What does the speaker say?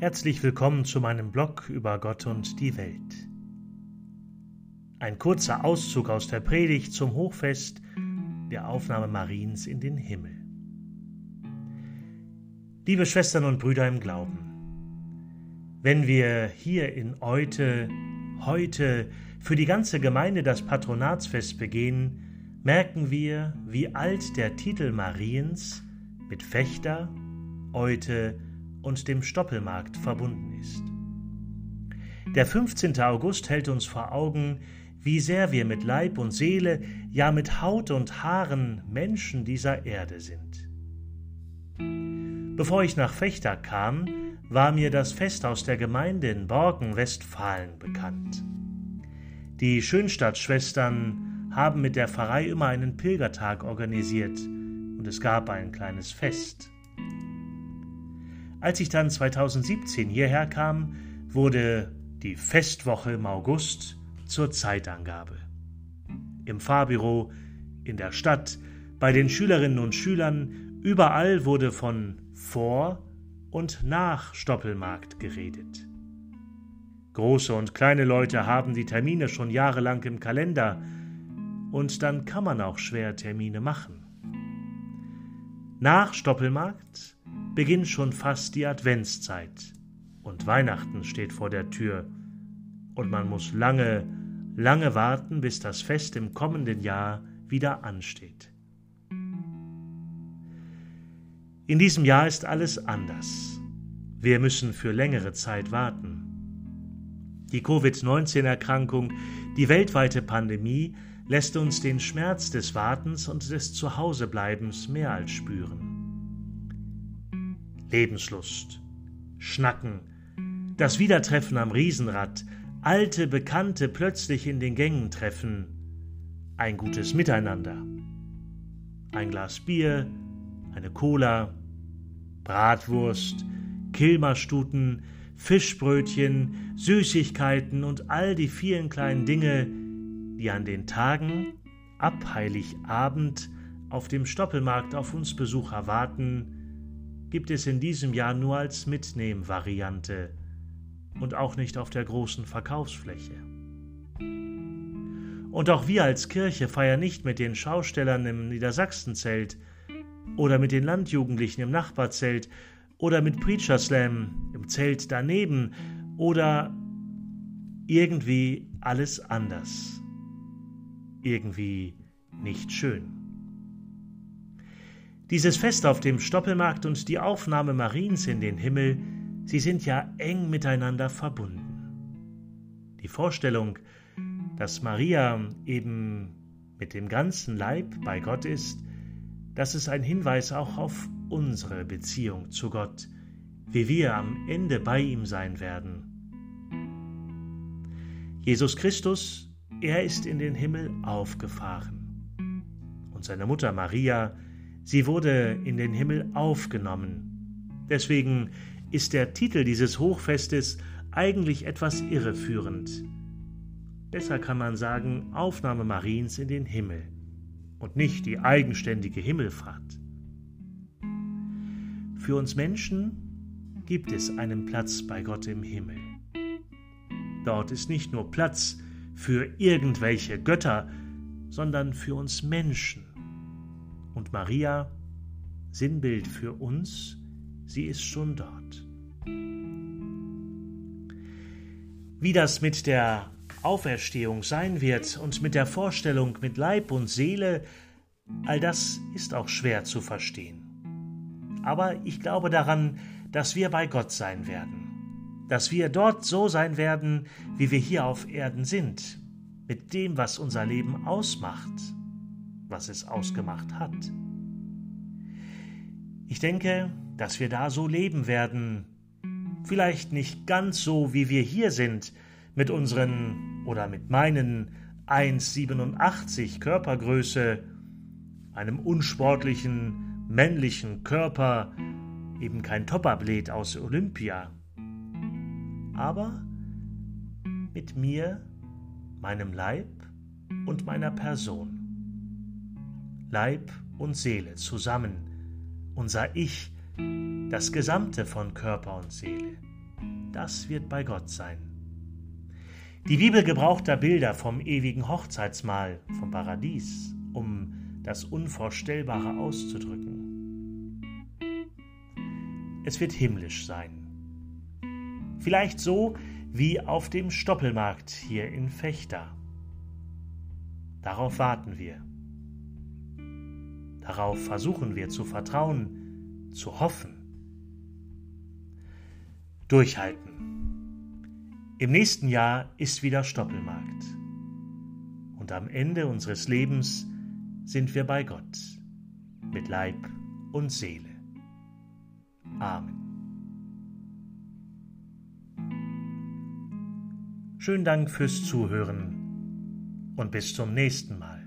Herzlich willkommen zu meinem Blog über Gott und die Welt. Ein kurzer Auszug aus der Predigt zum Hochfest der Aufnahme Mariens in den Himmel. Liebe Schwestern und Brüder im Glauben, wenn wir hier in Eute, heute für die ganze Gemeinde das Patronatsfest begehen, merken wir, wie alt der Titel Mariens mit Fechter, Eute und dem Stoppelmarkt verbunden ist. Der 15. August hält uns vor Augen, wie sehr wir mit Leib und Seele, ja mit Haut und Haaren Menschen dieser Erde sind. Bevor ich nach Fechter kam, war mir das Festhaus der Gemeinde in Borken, Westfalen bekannt. Die Schönstadtschwestern haben mit der Pfarrei immer einen Pilgertag organisiert und es gab ein kleines Fest. Als ich dann 2017 hierher kam, wurde die Festwoche im August zur Zeitangabe. Im Fahrbüro, in der Stadt, bei den Schülerinnen und Schülern, überall wurde von vor und nach Stoppelmarkt geredet. Große und kleine Leute haben die Termine schon jahrelang im Kalender, und dann kann man auch schwer Termine machen. Nach Stoppelmarkt beginnt schon fast die Adventszeit und Weihnachten steht vor der Tür und man muss lange, lange warten, bis das Fest im kommenden Jahr wieder ansteht. In diesem Jahr ist alles anders. Wir müssen für längere Zeit warten. Die Covid-19-Erkrankung, die weltweite Pandemie lässt uns den Schmerz des Wartens und des Zuhausebleibens mehr als spüren. Lebenslust, Schnacken, das Wiedertreffen am Riesenrad, alte Bekannte plötzlich in den Gängen treffen, ein gutes Miteinander. Ein Glas Bier, eine Cola, Bratwurst, Kilmerstuten, Fischbrötchen, Süßigkeiten und all die vielen kleinen Dinge, die an den Tagen ab Heiligabend auf dem Stoppelmarkt auf uns Besucher warten, gibt es in diesem Jahr nur als Mitnehmvariante und auch nicht auf der großen Verkaufsfläche. Und auch wir als Kirche feiern nicht mit den Schaustellern im Niedersachsenzelt oder mit den Landjugendlichen im Nachbarzelt oder mit Preacher Slam im Zelt daneben oder irgendwie alles anders. Irgendwie nicht schön. Dieses Fest auf dem Stoppelmarkt und die Aufnahme Mariens in den Himmel, sie sind ja eng miteinander verbunden. Die Vorstellung, dass Maria eben mit dem ganzen Leib bei Gott ist, das ist ein Hinweis auch auf unsere Beziehung zu Gott, wie wir am Ende bei ihm sein werden. Jesus Christus, er ist in den Himmel aufgefahren. Und seine Mutter Maria, Sie wurde in den Himmel aufgenommen. Deswegen ist der Titel dieses Hochfestes eigentlich etwas irreführend. Besser kann man sagen Aufnahme Mariens in den Himmel und nicht die eigenständige Himmelfahrt. Für uns Menschen gibt es einen Platz bei Gott im Himmel. Dort ist nicht nur Platz für irgendwelche Götter, sondern für uns Menschen und Maria, Sinnbild für uns, sie ist schon dort. Wie das mit der Auferstehung sein wird und mit der Vorstellung mit Leib und Seele, all das ist auch schwer zu verstehen. Aber ich glaube daran, dass wir bei Gott sein werden, dass wir dort so sein werden, wie wir hier auf Erden sind, mit dem, was unser Leben ausmacht, was es ausgemacht hat. Ich denke, dass wir da so leben werden, vielleicht nicht ganz so, wie wir hier sind, mit unseren oder mit meinen 1,87 Körpergröße, einem unsportlichen, männlichen Körper, eben kein Topathlet aus Olympia. Aber mit mir, meinem Leib und meiner Person. Leib und Seele zusammen, unser Ich, das Gesamte von Körper und Seele. das wird bei Gott sein. Die Bibel gebraucht da Bilder vom ewigen Hochzeitsmahl, vom Paradies, um das Unvorstellbare auszudrücken. Es wird himmlisch sein. Vielleicht so wie auf dem Stoppelmarkt hier in Fechter. Darauf warten wir. Darauf versuchen wir zu vertrauen, zu hoffen. Durchhalten. Im nächsten Jahr ist wieder Stoppelmarkt. Und am Ende unseres Lebens sind wir bei Gott mit Leib und Seele. Amen. Schönen Dank fürs Zuhören und bis zum nächsten Mal.